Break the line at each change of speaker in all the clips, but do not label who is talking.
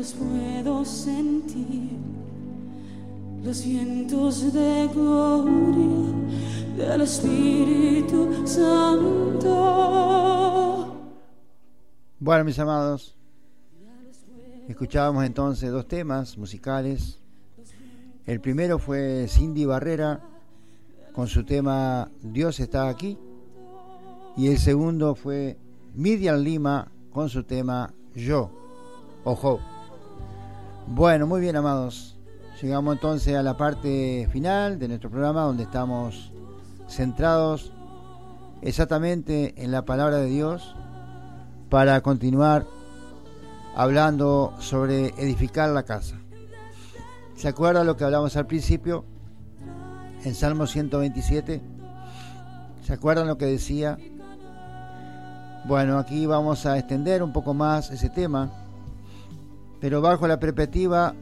los puedo sentir, los vientos de gloria del Espíritu Santo.
Bueno, mis amados, escuchábamos entonces dos temas musicales. El primero fue Cindy Barrera con su tema Dios está aquí. Y el segundo fue Midian Lima con su tema Yo, Ojo. Bueno, muy bien, amados. Llegamos entonces a la parte final de nuestro programa donde estamos centrados exactamente en la palabra de Dios para continuar hablando sobre edificar la casa. ¿Se acuerda lo que hablamos al principio? En Salmo 127. ¿Se acuerdan lo que decía? Bueno, aquí vamos a extender un poco más ese tema, pero bajo la perspectiva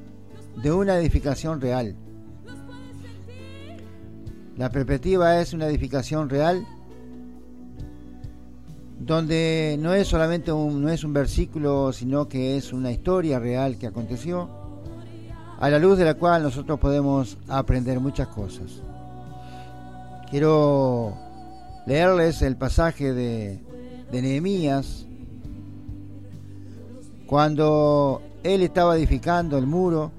de una edificación real. La perspectiva es una edificación real donde no es solamente un, no es un versículo, sino que es una historia real que aconteció, a la luz de la cual nosotros podemos aprender muchas cosas. Quiero leerles el pasaje de, de Nehemías, cuando él estaba edificando el muro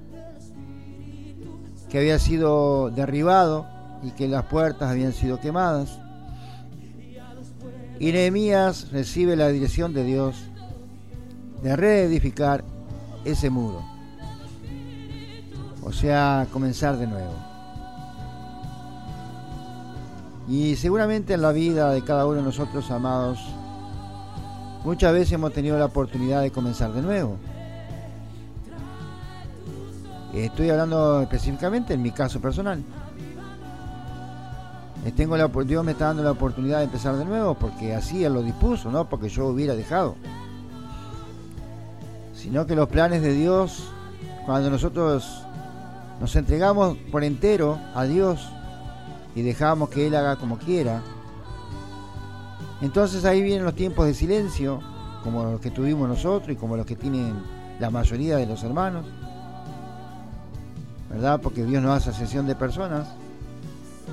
que había sido derribado y que las puertas habían sido quemadas. Y Nehemías recibe la dirección de Dios de reedificar ese muro. O sea, comenzar de nuevo. Y seguramente en la vida de cada uno de nosotros, amados, muchas veces hemos tenido la oportunidad de comenzar de nuevo. Estoy hablando específicamente en mi caso personal. Eh, tengo la, Dios me está dando la oportunidad de empezar de nuevo porque así Él lo dispuso, no porque yo hubiera dejado. Sino que los planes de Dios, cuando nosotros nos entregamos por entero a Dios y dejamos que Él haga como quiera, entonces ahí vienen los tiempos de silencio, como los que tuvimos nosotros y como los que tienen la mayoría de los hermanos, ¿verdad? Porque Dios no hace sesión de personas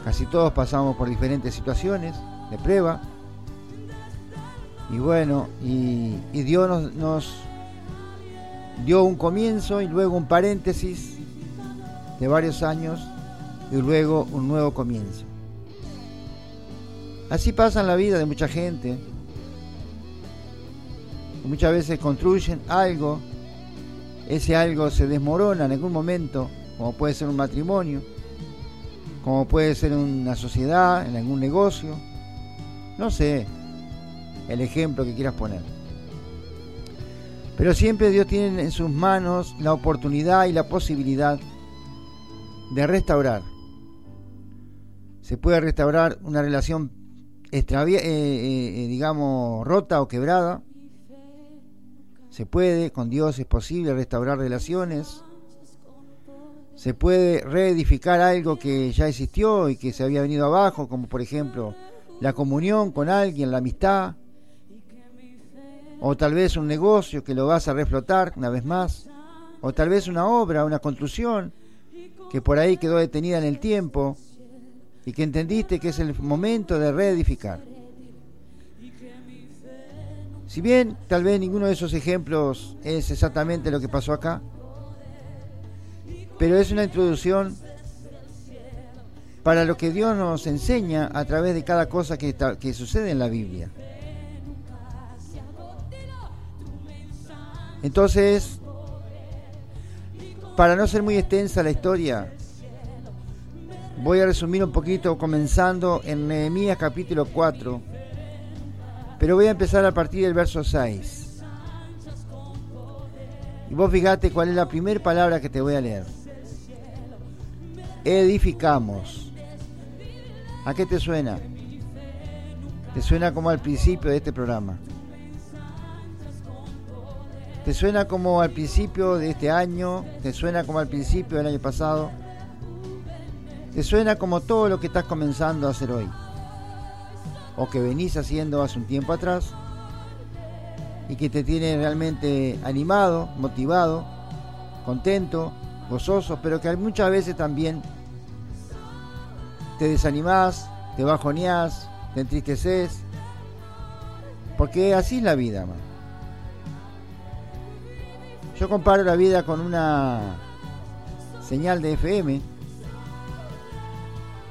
Casi todos pasamos por diferentes situaciones de prueba. Y bueno, y, Dios nos, dio un comienzo y luego un paréntesis de varios años y luego un nuevo comienzo. Así pasa en la vida de mucha gente. Muchas veces construyen algo, ese algo se desmorona en algún momento, como puede ser un matrimonio como puede ser una sociedad, en algún negocio, no sé, el ejemplo que quieras poner. Pero siempre Dios tiene en sus manos la oportunidad y la posibilidad de restaurar. Se puede restaurar una relación extravia, eh, eh, eh, digamos, rota o quebrada. Se puede, con Dios es posible restaurar relaciones se puede reedificar algo que ya existió y que se había venido abajo, como por ejemplo la comunión con alguien, la amistad, o tal vez un negocio que lo vas a reflotar una vez más, o tal vez una obra, una construcción que por ahí quedó detenida en el tiempo y que entendiste que es el momento de reedificar. Si bien tal vez ninguno de esos ejemplos es exactamente lo que pasó acá, pero es una introducción para lo que Dios nos enseña a través de cada cosa que, sucede en la Biblia. Entonces, para no ser muy extensa la historia, voy a resumir un poquito comenzando en Nehemías capítulo 4, pero voy a empezar a partir del verso 6. Y vos fíjate cuál es la primera palabra que te voy a leer edificamos. ¿A qué te suena? ¿Te suena como al principio de este programa? ¿Te suena como al principio de este año? ¿Te suena como al principio del año pasado? ¿Te suena como todo lo que estás comenzando a hacer hoy? ¿O que venís haciendo hace un tiempo atrás? Y que te tiene realmente animado, motivado contento, gozoso, pero que muchas veces también te desanimás, te bajoneás, te entristeces, porque así es la vida. Yo comparo la vida con una señal de FM.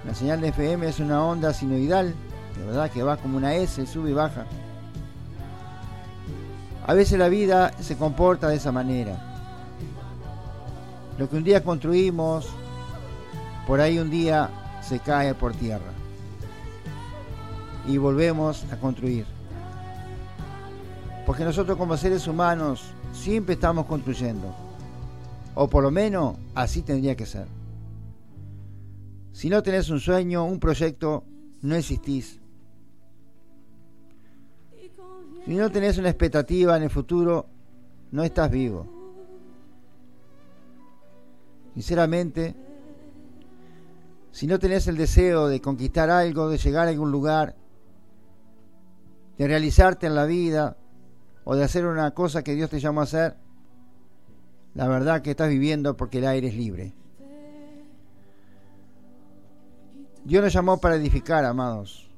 La señal de FM es una onda sinoidal, de verdad que va como una S, sube y baja. A veces la vida se comporta de esa manera. Lo que un día construimos, por ahí un día se cae por tierra. Y volvemos a construir. Porque nosotros como seres humanos siempre estamos construyendo. O por lo menos así tendría que ser. Si no tenés un sueño, un proyecto, no existís. Si no tenés una expectativa en el futuro, no estás vivo. Sinceramente, si no tenés el deseo de conquistar algo, de llegar a algún lugar, de realizarte en la vida o de hacer una cosa que Dios te llamó a hacer, la verdad que estás viviendo porque el aire es libre. Dios nos llamó para edificar, amados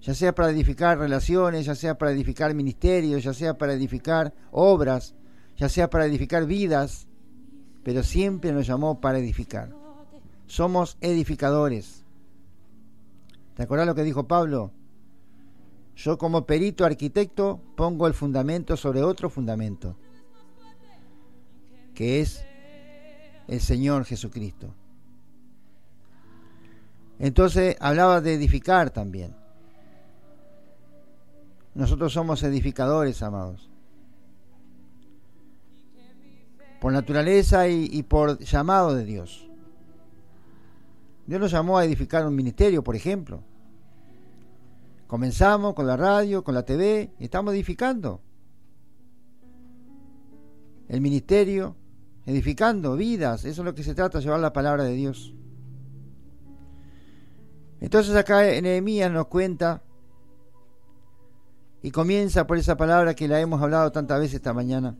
ya sea para edificar relaciones, ya sea para edificar ministerios, ya sea para edificar obras, ya sea para edificar vidas, pero siempre nos llamó para edificar. Somos edificadores. ¿Te acuerdas lo que dijo Pablo? Yo como perito arquitecto pongo el fundamento sobre otro fundamento, que es el Señor Jesucristo. Entonces hablaba de edificar también. Nosotros somos edificadores, amados. Por naturaleza y, por llamado de Dios. Dios nos llamó a edificar un ministerio, por ejemplo. Comenzamos con la radio, con la TV, y estamos edificando. El ministerio, edificando vidas, eso es lo que se trata, llevar la palabra de Dios. Entonces acá Nehemías nos cuenta y comienza por esa palabra que la hemos hablado tantas veces esta mañana.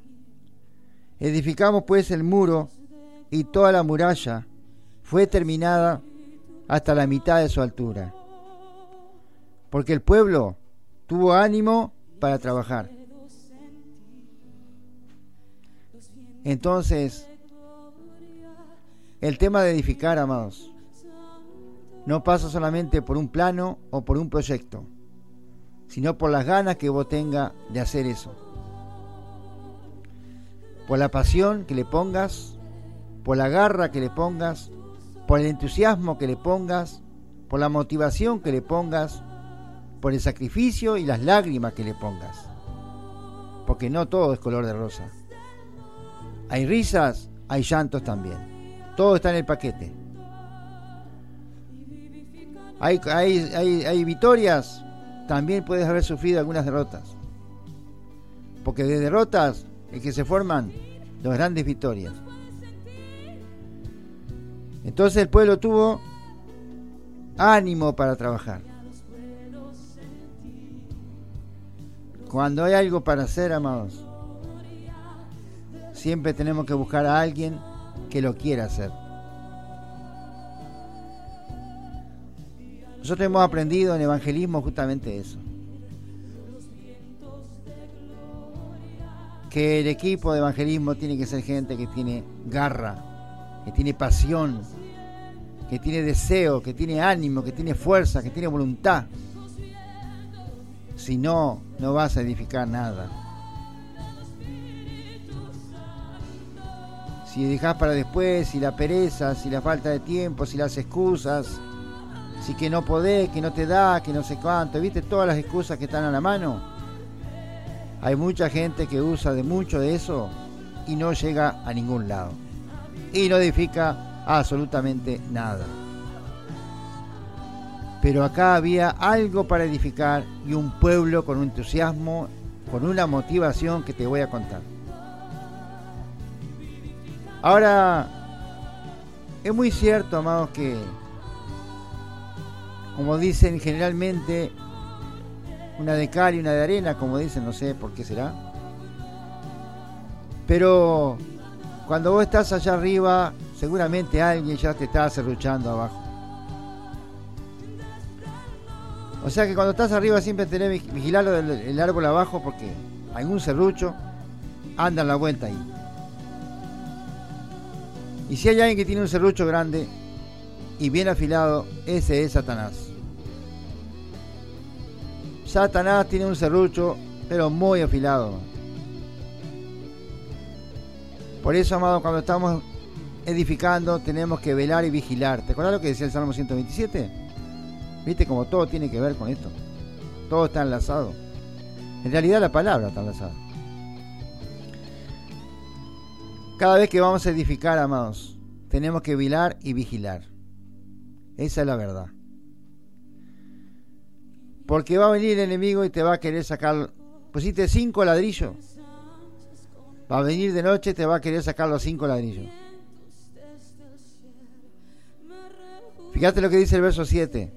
Edificamos pues el muro y toda la muralla fue terminada hasta la mitad de su altura. Porque el pueblo tuvo ánimo para trabajar. Entonces, el tema de edificar, amados, no pasa solamente por un plano o por un proyecto sino por las ganas que vos tengas de hacer eso. Por la pasión que le pongas, por la garra que le pongas, por el entusiasmo que le pongas, por la motivación que le pongas, por el sacrificio y las lágrimas que le pongas. Porque no todo es color de rosa. Hay risas, hay llantos también. Todo está en el paquete. Hay, hay, hay, victorias, también puedes haber sufrido algunas derrotas. Porque de derrotas es que se forman las grandes victorias. Entonces el pueblo tuvo ánimo para trabajar. Cuando hay algo para hacer, amados, siempre tenemos que buscar a alguien que lo quiera hacer. Nosotros hemos aprendido en evangelismo justamente eso. Que el equipo de evangelismo tiene que ser gente que tiene garra, que tiene pasión, que tiene deseo, que tiene ánimo, que tiene fuerza, que tiene voluntad. Si no, no vas a edificar nada. Si dejas para después, si la pereza, si la falta de tiempo, si las excusas, si que no podés, que no te da, que no sé cuánto, ¿viste? Todas las excusas que están a la mano. Hay mucha gente que usa de mucho de eso y no llega a ningún lado. Y no edifica absolutamente nada. Pero acá había algo para edificar y un pueblo con un entusiasmo, con una motivación que te voy a contar. Ahora, es muy cierto, amados, que como dicen generalmente, una de cal y una de arena, como dicen, no sé por qué será. Pero cuando vos estás allá arriba, seguramente alguien ya te está cerruchando abajo. O sea que cuando estás arriba siempre tenés que vigilar el árbol abajo porque algún serrucho anda en la vuelta ahí. Y si hay alguien que tiene un serrucho grande y bien afilado, ese es Satanás. Satanás tiene un serrucho, pero muy afilado. Por eso, amado, cuando estamos edificando, tenemos que velar y vigilar. ¿Te acuerdas lo que decía el Salmo 127? Viste como todo tiene que ver con esto. Todo está enlazado. En realidad la palabra está enlazada. Cada vez que vamos a edificar, amados, tenemos que velar y vigilar. Esa es la verdad. Porque va a venir el enemigo y te va a querer sacar. Pusiste cinco ladrillos. Va a venir de noche te va a querer sacar los cinco ladrillos. Fíjate lo que dice el verso 7.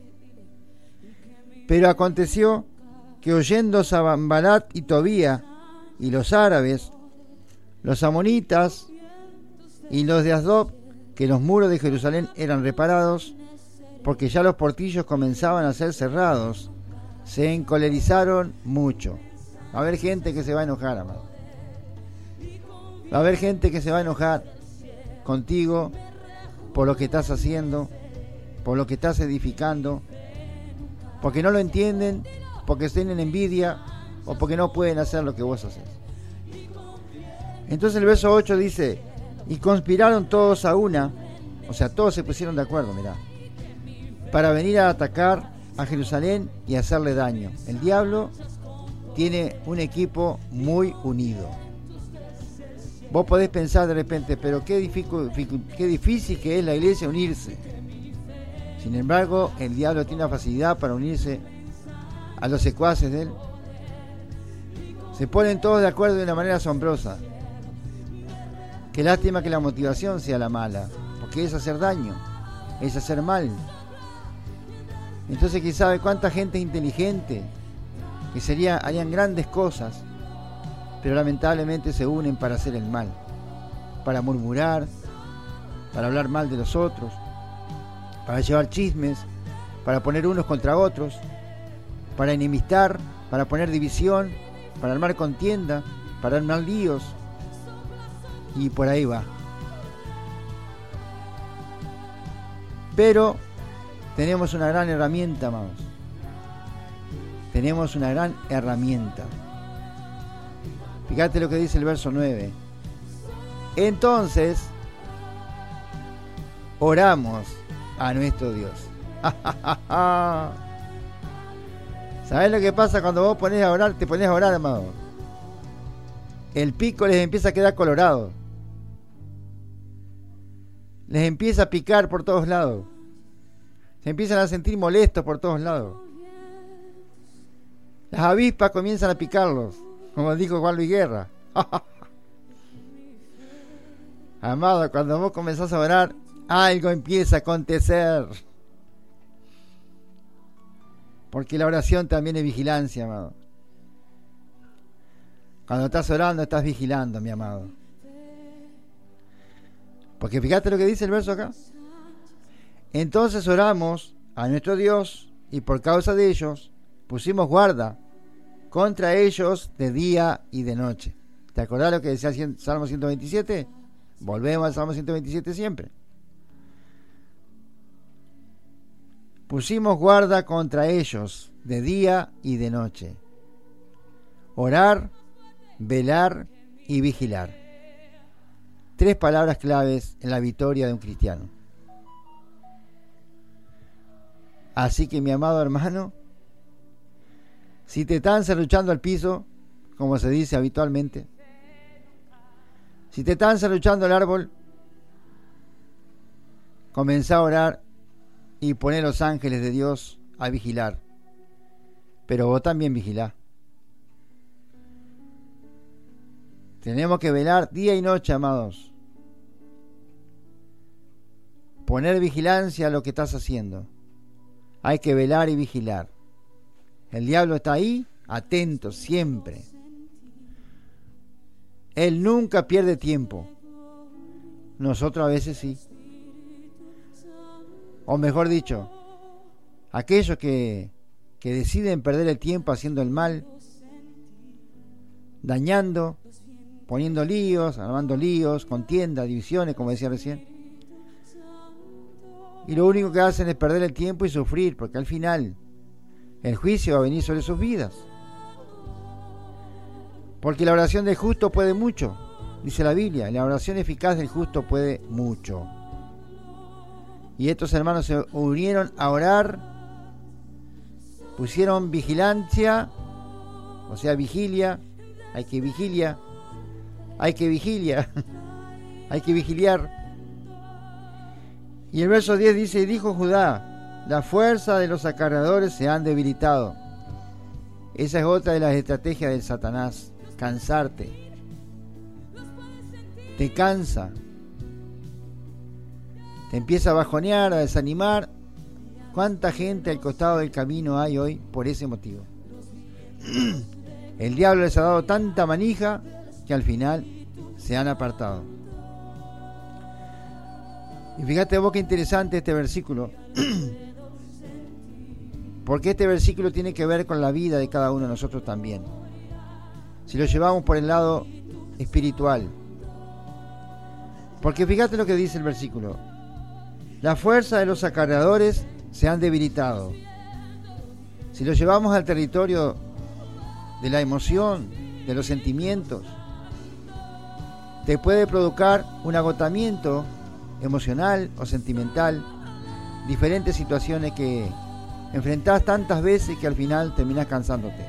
Pero aconteció que oyendo Sabambalat y Tobía y los árabes, los amonitas y los de Asdob, que los muros de Jerusalén eran reparados, porque ya los portillos comenzaban a ser cerrados, se encolerizaron mucho. A haber gente que se va a enojar, amado. Va a haber gente que se va a enojar contigo por lo que estás haciendo, por lo que estás edificando, porque no lo entienden, porque tienen envidia o porque no pueden hacer lo que vos haces. Entonces el verso 8 dice, y conspiraron todos a una, o sea, todos se pusieron de acuerdo, mirá, para venir a atacar a Jerusalén y hacerle daño. El diablo tiene un equipo muy unido. Vos podés pensar de repente, pero qué, difícil que es la iglesia unirse. Sin embargo, el diablo tiene una facilidad para unirse a los secuaces de él. Se ponen todos de acuerdo de una manera asombrosa. Qué lástima que la motivación sea la mala, porque es hacer daño, es hacer mal. Entonces, ¿quién sabe cuánta gente inteligente que sería, harían grandes cosas, pero lamentablemente se unen para hacer el mal, para murmurar, para hablar mal de los otros, para llevar chismes, para poner unos contra otros, para enemistar, para poner división, para armar contienda, para armar líos, y por ahí va. Pero tenemos una gran herramienta, amados. Tenemos una gran herramienta. Fíjate lo que dice el verso 9. Entonces, oramos a nuestro Dios. ¿Sabes lo que pasa cuando vos pones a orar? Te pones a orar, amado. El pico les empieza a quedar colorado les empieza a picar por todos lados. Se empiezan a sentir molestos por todos lados. Las avispas comienzan a picarlos, como dijo Juan Luis Guerra. Amado, cuando vos comenzás a orar, algo empieza a acontecer. Porque la oración también es vigilancia, amado. Cuando estás orando, estás vigilando, mi amado. Porque fíjate lo que dice el verso acá. Entonces oramos a nuestro Dios y por causa de ellos pusimos guarda contra ellos de día y de noche. ¿Te acordás lo que decía el Salmo 127? Volvemos al Salmo 127 siempre. Pusimos guarda contra ellos de día y de noche. Orar, velar y vigilar tres palabras claves en la victoria de un cristiano. Así que mi amado hermano, si te están serruchando al piso, como se dice habitualmente, si te están serruchando el árbol, comenzá a orar y poner los ángeles de Dios a vigilar. Pero vos también vigilá. Tenemos que velar día y noche, amados. Poner vigilancia a lo que estás haciendo. Hay que velar y vigilar. El diablo está ahí, atento siempre. Él nunca pierde tiempo. Nosotros a veces sí. O mejor dicho, aquellos que, que deciden perder el tiempo haciendo el mal, dañando, poniendo líos, armando líos, contiendas, divisiones, como decía recién. Y lo único que hacen es perder el tiempo y sufrir, porque al final el juicio va a venir sobre sus vidas. Porque la oración del justo puede mucho, dice la Biblia, la oración eficaz del justo puede mucho. Y estos hermanos se unieron a orar, pusieron vigilancia, o sea, vigilia, hay que vigilia, hay que vigilia, hay que vigiliar. Y el verso 10 dice, dijo Judá, la fuerza de los acarreadores se han debilitado. Esa es otra de las estrategias del Satanás, cansarte. Te cansa. Te empieza a bajonear, a desanimar. ¿Cuánta gente al costado del camino hay hoy por ese motivo? El diablo les ha dado tanta manija que al final se han apartado. Y fíjate vos qué interesante este versículo. Porque este versículo tiene que ver con la vida de cada uno de nosotros también. Si lo llevamos por el lado espiritual. Porque fíjate lo que dice el versículo. La fuerza de los acarreadores se han debilitado. Si lo llevamos al territorio de la emoción, de los sentimientos, te puede provocar un agotamiento emocional o sentimental, diferentes situaciones que enfrentás tantas veces que al final terminas cansándote.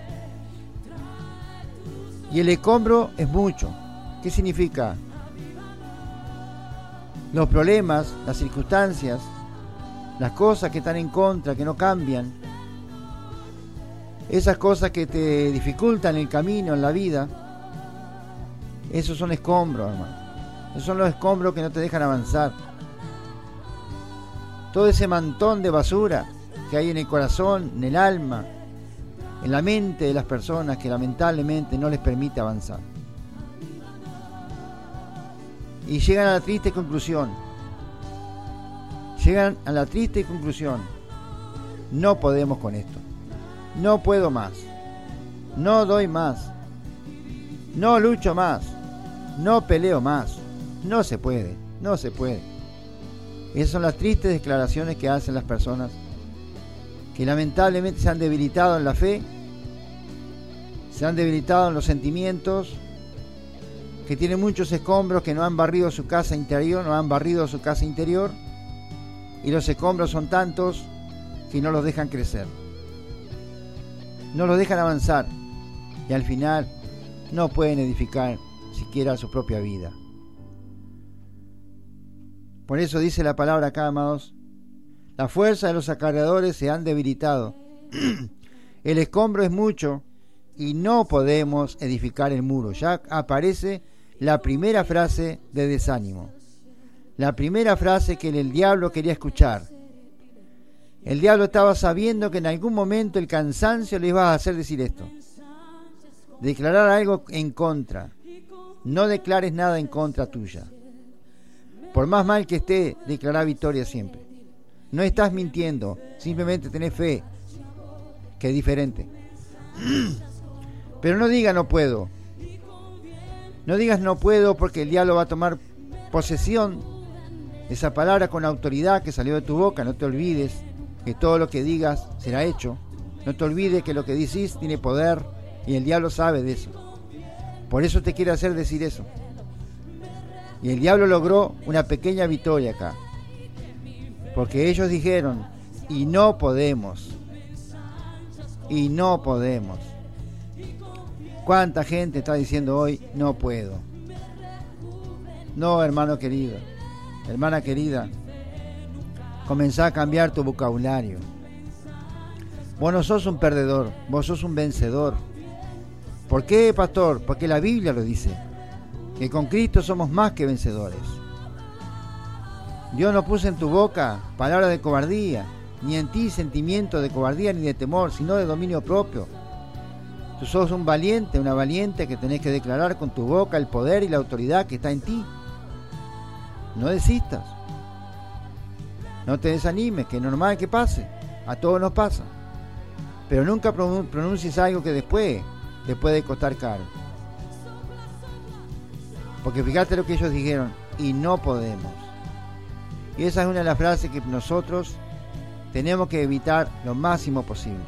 Y el escombro es mucho. ¿Qué significa? Los problemas, las circunstancias, las cosas que están en contra, que no cambian, esas cosas que te dificultan el camino en la vida, esos son escombros, hermano. Esos son los escombros que no te dejan avanzar. Todo ese mantón de basura que hay en el corazón, en el alma, en la mente de las personas que lamentablemente no les permite avanzar. Y llegan a la triste conclusión. Llegan a la triste conclusión. No podemos con esto. No puedo más. No doy más. No lucho más no peleo más, no se puede, no se puede. Esas son las tristes declaraciones que hacen las personas que lamentablemente se han debilitado en la fe, se han debilitado en los sentimientos, que tienen muchos escombros que no han barrido su casa interior, no han barrido su casa interior, y los escombros son tantos que no los dejan crecer, no los dejan avanzar, y al final no pueden edificar siquiera su propia vida. Por eso dice la palabra acá, amados, la fuerza de los acarreadores se han debilitado. el escombro es mucho y no podemos edificar el muro. Ya aparece la primera frase de desánimo. La primera frase que el diablo quería escuchar. El diablo estaba sabiendo que en algún momento el cansancio le iba a hacer decir esto. Declarar algo en contra. No declares nada en contra tuya. Por más mal que esté, declara victoria siempre. No estás mintiendo, simplemente tenés fe, que es diferente. Pero no digas no puedo. No digas no puedo porque el diablo va a tomar posesión de esa palabra con autoridad que salió de tu boca. No te olvides que todo lo que digas será hecho. No te olvides que lo que dices tiene poder y el diablo sabe de eso. Por eso te quiere hacer decir eso. Y el diablo logró una pequeña victoria acá. Porque ellos dijeron, y no podemos. Y no podemos. ¿Cuánta gente está diciendo hoy, no puedo? No, hermano querido, hermana querida, comenzá a cambiar tu vocabulario. Vos no sos un perdedor, vos sos un vencedor. ¿Por qué, pastor? Porque la Biblia lo dice, que con Cristo somos más que vencedores. Dios no puso en tu boca palabras de cobardía, ni en ti sentimiento de cobardía ni de temor, sino de dominio propio. Tú sos un valiente, una valiente que tenés que declarar con tu boca el poder y la autoridad que está en ti. No desistas. No te desanimes, que es normal que pase. A todos nos pasa. Pero nunca pronuncies algo que después te puede costar caro. Porque fíjate lo que ellos dijeron, y no podemos. Y esa es una de las frases que nosotros tenemos que evitar lo máximo posible.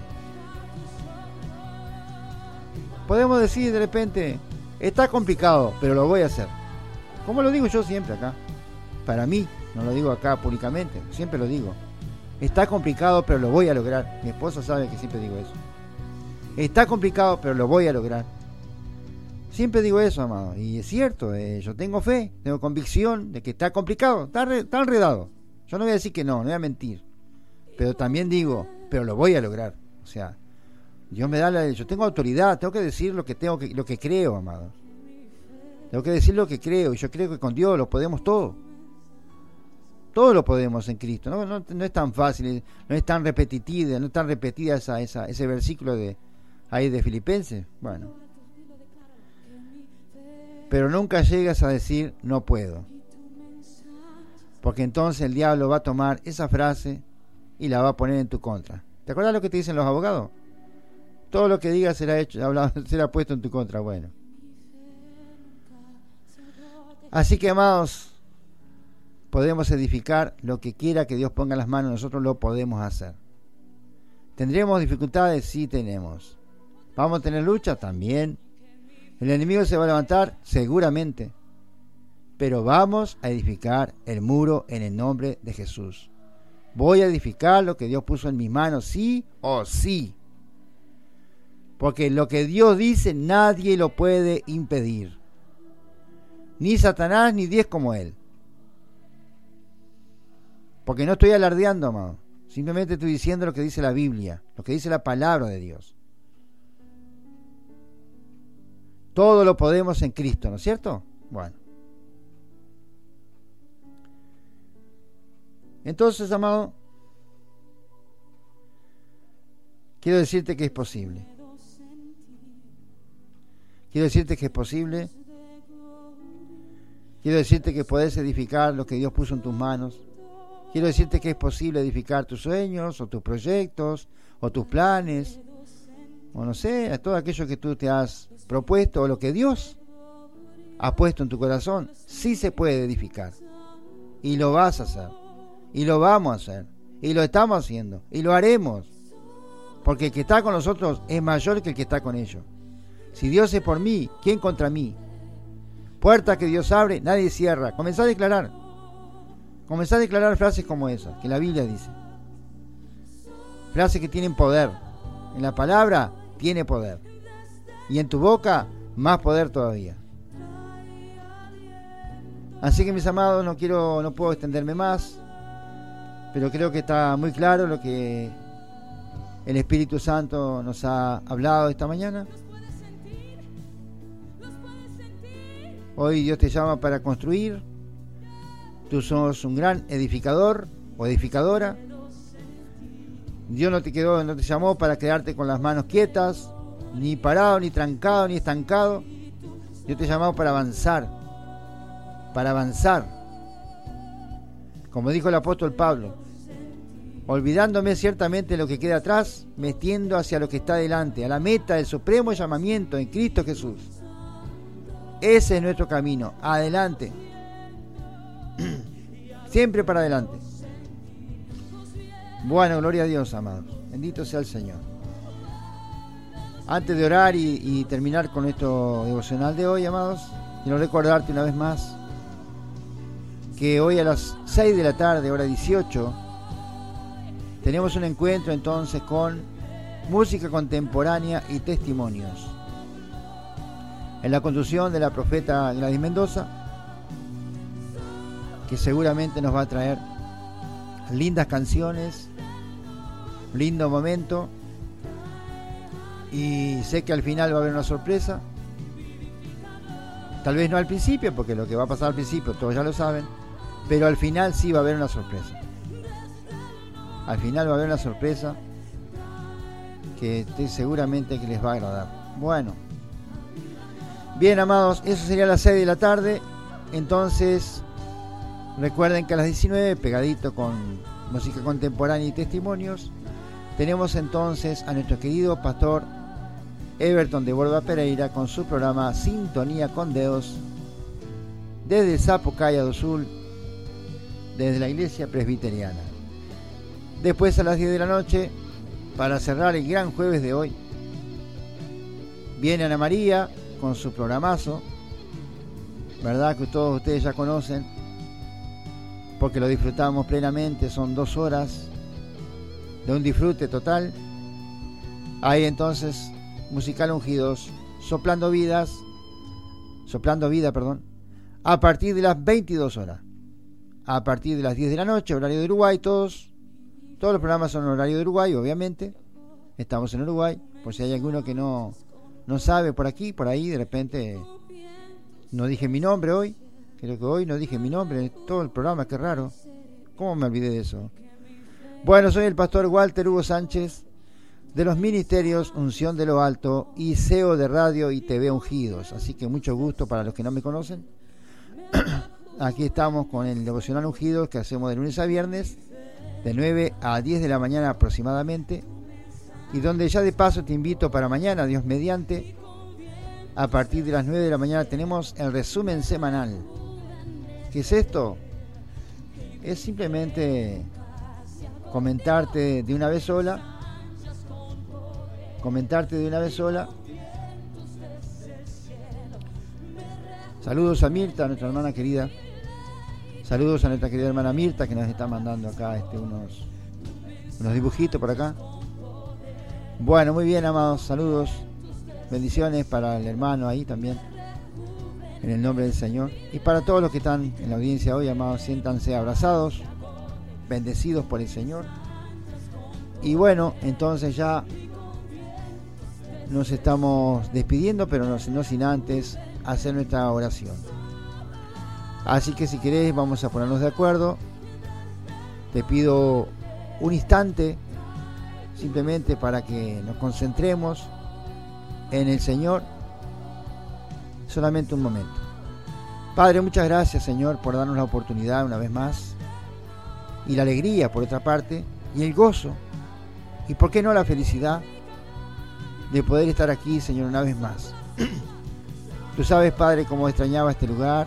Podemos decir de repente, está complicado, pero lo voy a hacer. Como lo digo yo siempre acá. Para mí, no lo digo acá públicamente, siempre lo digo. Está complicado, pero lo voy a lograr. Mi esposa sabe que siempre digo eso. Está complicado, pero lo voy a lograr. Siempre digo eso, amado. Y es cierto, eh, yo tengo fe, tengo convicción de que está complicado, está, está enredado. Yo no voy a decir que no, no voy a mentir. Pero también digo, pero lo voy a lograr. O sea, Dios me da la... Yo tengo autoridad, tengo que decir lo que, tengo que, lo que creo, amado. Tengo que decir lo que creo. Y yo creo que con Dios lo podemos todo. Todo lo podemos en Cristo. No, no, es tan fácil, no es tan repetitiva, no es tan repetida esa, esa, ese versículo de ahí de Filipenses. Bueno. Pero nunca llegas a decir no puedo. Porque entonces el diablo va a tomar esa frase y la va a poner en tu contra. ¿Te acuerdas lo que te dicen los abogados? Todo lo que digas será hecho, será puesto en tu contra. Bueno. Así que amados, podemos edificar lo que quiera que Dios ponga en las manos, nosotros lo podemos hacer. ¿Tendremos dificultades? Sí tenemos. ¿Vamos a tener lucha? También. ¿El enemigo se va a levantar? Seguramente. Pero vamos a edificar el muro en el nombre de Jesús. Voy a edificar lo que Dios puso en mis manos, sí o sí. Porque lo que Dios dice nadie lo puede impedir. Ni Satanás ni Dios como Él. Porque no estoy alardeando, amado. Simplemente estoy diciendo lo que dice la Biblia, lo que dice la palabra de Dios. Todo lo podemos en Cristo, ¿no es cierto? Bueno. Entonces, amado, quiero decirte que es posible. Quiero decirte que es posible. Quiero decirte que puedes edificar lo que Dios puso en tus manos. Quiero decirte que es posible edificar tus sueños o tus proyectos o tus planes o no sé, a todo aquello que tú te has propuesto o lo que Dios ha puesto en tu corazón, sí se puede edificar. Y lo vas a hacer. Y lo vamos a hacer. Y lo estamos haciendo. Y lo haremos. Porque el que está con nosotros es mayor que el que está con ellos. Si Dios es por mí, ¿quién contra mí? Puerta que Dios abre, nadie cierra. Comenzá a declarar. Comenzá a declarar frases como esas, que la Biblia dice. Frases que tienen poder. En la palabra tiene poder. Y en tu boca, más poder todavía. Así que mis amados, no quiero, no puedo extenderme más, pero creo que está muy claro lo que el Espíritu Santo nos ha hablado esta mañana. Hoy Dios te llama para construir, Tú sos un gran edificador o edificadora. Dios no te quedó, no te llamó para quedarte con las manos quietas, ni parado, ni trancado, ni estancado. Dios te llamó para avanzar, para avanzar. Como dijo el apóstol Pablo, olvidándome ciertamente lo que queda atrás, metiendo hacia lo que está delante, a la meta del supremo llamamiento en Cristo Jesús. Ese es nuestro camino, adelante. Siempre para adelante. Bueno, gloria a Dios, amados. Bendito sea el Señor. Antes de orar y, terminar con esto devocional de hoy, amados, quiero recordarte una vez más que hoy a las 6 de la tarde, hora 18, tenemos un encuentro entonces con música contemporánea y testimonios. En la conducción de la profeta Gladys Mendoza, que seguramente nos va a traer lindas canciones, lindo momento. Y sé que al final va a haber una sorpresa. Tal vez no al principio, porque lo que va a pasar al principio todos ya lo saben. Pero al final sí va a haber una sorpresa. Al final va a haber una sorpresa que seguramente que les va a agradar. Bueno. Bien, amados, eso sería las 6 de la tarde. Entonces, recuerden que a las 19, pegadito con música contemporánea y testimonios, tenemos entonces a nuestro querido pastor Everton de Borba Pereira con su programa Sintonía con Deus desde Zapocaya do Sul, desde la iglesia presbiteriana. Después a las 10 de la noche, para cerrar el gran jueves de hoy, viene Ana María con su programazo, ¿verdad? Que todos ustedes ya conocen, porque lo disfrutamos plenamente, son dos horas de un disfrute total. Ahí entonces, musical ungidos, soplando vidas, soplando vida, perdón, a partir de las 22 horas. A partir de las 10 de la noche, horario de Uruguay, todos, todos los programas son horario de Uruguay, obviamente. Estamos en Uruguay, por si hay alguno que no, no sabe por aquí, por ahí, de repente no dije mi nombre hoy. Creo que hoy no dije mi nombre en todo el programa, qué raro. ¿Cómo me olvidé de eso? Bueno, soy el pastor Walter Hugo Sánchez de los ministerios Unción de lo Alto y CEO de Radio y TV Ungidos. Así que mucho gusto para los que no me conocen. Aquí estamos con el devocional Ungidos que hacemos de lunes a viernes, de 9 a 10 de la mañana aproximadamente. Y donde ya de paso te invito para mañana, Dios mediante, a partir de las 9 de la mañana tenemos el resumen semanal. ¿Qué es esto? Es simplemente comentarte de una vez sola, comentarte de una vez sola. Saludos a Mirta, nuestra hermana querida. Saludos a nuestra querida hermana Mirta que nos está mandando acá este, unos, unos dibujitos por acá. Bueno, muy bien, amados. Saludos. Bendiciones para el hermano ahí también. En el nombre del Señor. Y para todos los que están en la audiencia hoy, amados, siéntanse abrazados bendecidos por el Señor. Y bueno, entonces ya nos estamos despidiendo, pero no, sin antes hacer nuestra oración. Así que si querés vamos a ponernos de acuerdo. Te pido un instante simplemente para que nos concentremos en el Señor. Solamente un momento. Padre, muchas gracias Señor por darnos la oportunidad una vez más y la alegría, por otra parte, y el gozo, y por qué no la felicidad de poder estar aquí, Señor, una vez más. Tú sabes, Padre, cómo extrañaba este lugar,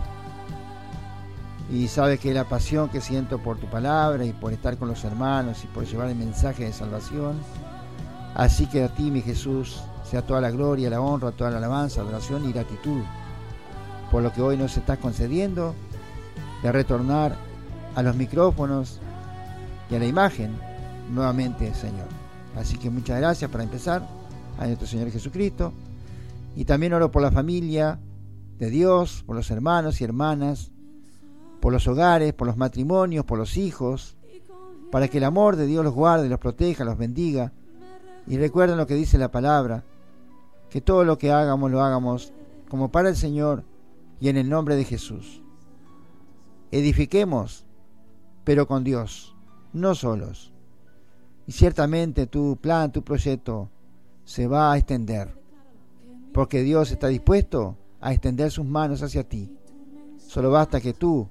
y sabes que la pasión que siento por tu palabra y por estar con los hermanos y por llevar el mensaje de salvación. Así que a ti, mi Jesús, sea toda la gloria, la honra, toda la alabanza, adoración y gratitud por lo que hoy nos estás concediendo de retornar a los micrófonos y a la imagen nuevamente, Señor. Así que muchas gracias para empezar a nuestro Señor Jesucristo. Y también oro por la familia de Dios, por los hermanos y hermanas, por los hogares, por los matrimonios, por los hijos, para que el amor de Dios los guarde, los proteja, los bendiga. Y recuerden lo que dice la palabra, que todo lo que hagamos lo hagamos como para el Señor y en el nombre de Jesús. Edifiquemos, pero con Dios no solos. Y ciertamente tu plan, tu proyecto se va a extender, porque Dios está dispuesto a extender sus manos hacia ti. Solo basta que tú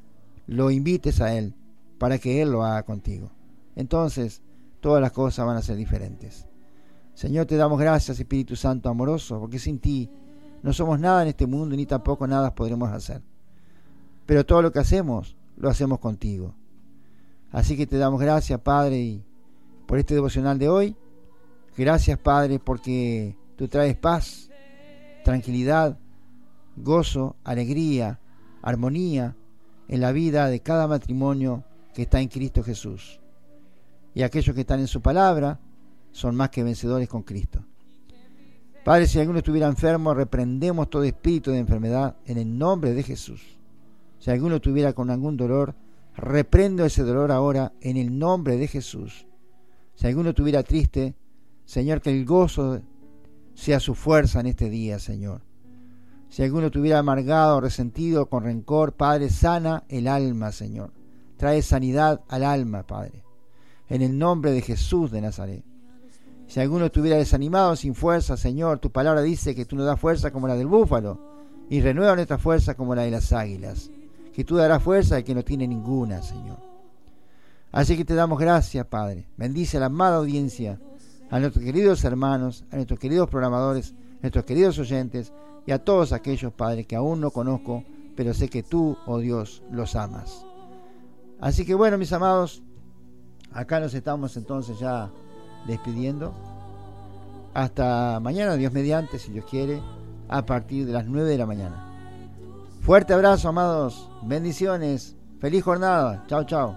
lo invites a Él para que Él lo haga contigo. Entonces, todas las cosas van a ser diferentes. Señor, te damos gracias, Espíritu Santo amoroso, porque sin ti no somos nada en este mundo ni tampoco nada podremos hacer. Pero todo lo que hacemos, lo hacemos contigo. Así que te damos gracias, Padre, por este devocional de hoy. Gracias, Padre, porque tú traes paz, tranquilidad, gozo, alegría, armonía en la vida de cada matrimonio que está en Cristo Jesús. Y aquellos que están en su palabra son más que vencedores con Cristo. Padre, si alguno estuviera enfermo, reprendemos todo espíritu de enfermedad en el nombre de Jesús. Si alguno estuviera con algún dolor, Reprendo ese dolor ahora en el nombre de Jesús. Si alguno estuviera triste, Señor, que el gozo sea su fuerza en este día, Señor. Si alguno estuviera amargado, resentido, con rencor, Padre, sana el alma, Señor. Trae sanidad al alma, Padre. En el nombre de Jesús de Nazaret.
Si alguno estuviera desanimado, sin fuerza, Señor, tu palabra dice que tú nos das fuerza como la del búfalo y renueva nuestra fuerza como la de las águilas. Que tú darás fuerza al que no tiene ninguna, Señor. Así que te damos gracias, Padre. Bendice a la amada audiencia, a nuestros queridos hermanos, a nuestros queridos programadores, a nuestros queridos oyentes y a todos aquellos, Padre, que aún no conozco, pero sé que tú, oh Dios, los amas. Así que bueno, mis amados, acá nos estamos entonces ya despidiendo. Hasta mañana, Dios mediante, si Dios quiere, a partir de las 9 de la mañana. Fuerte abrazo, amados. Bendiciones. Feliz jornada. Chao, chao.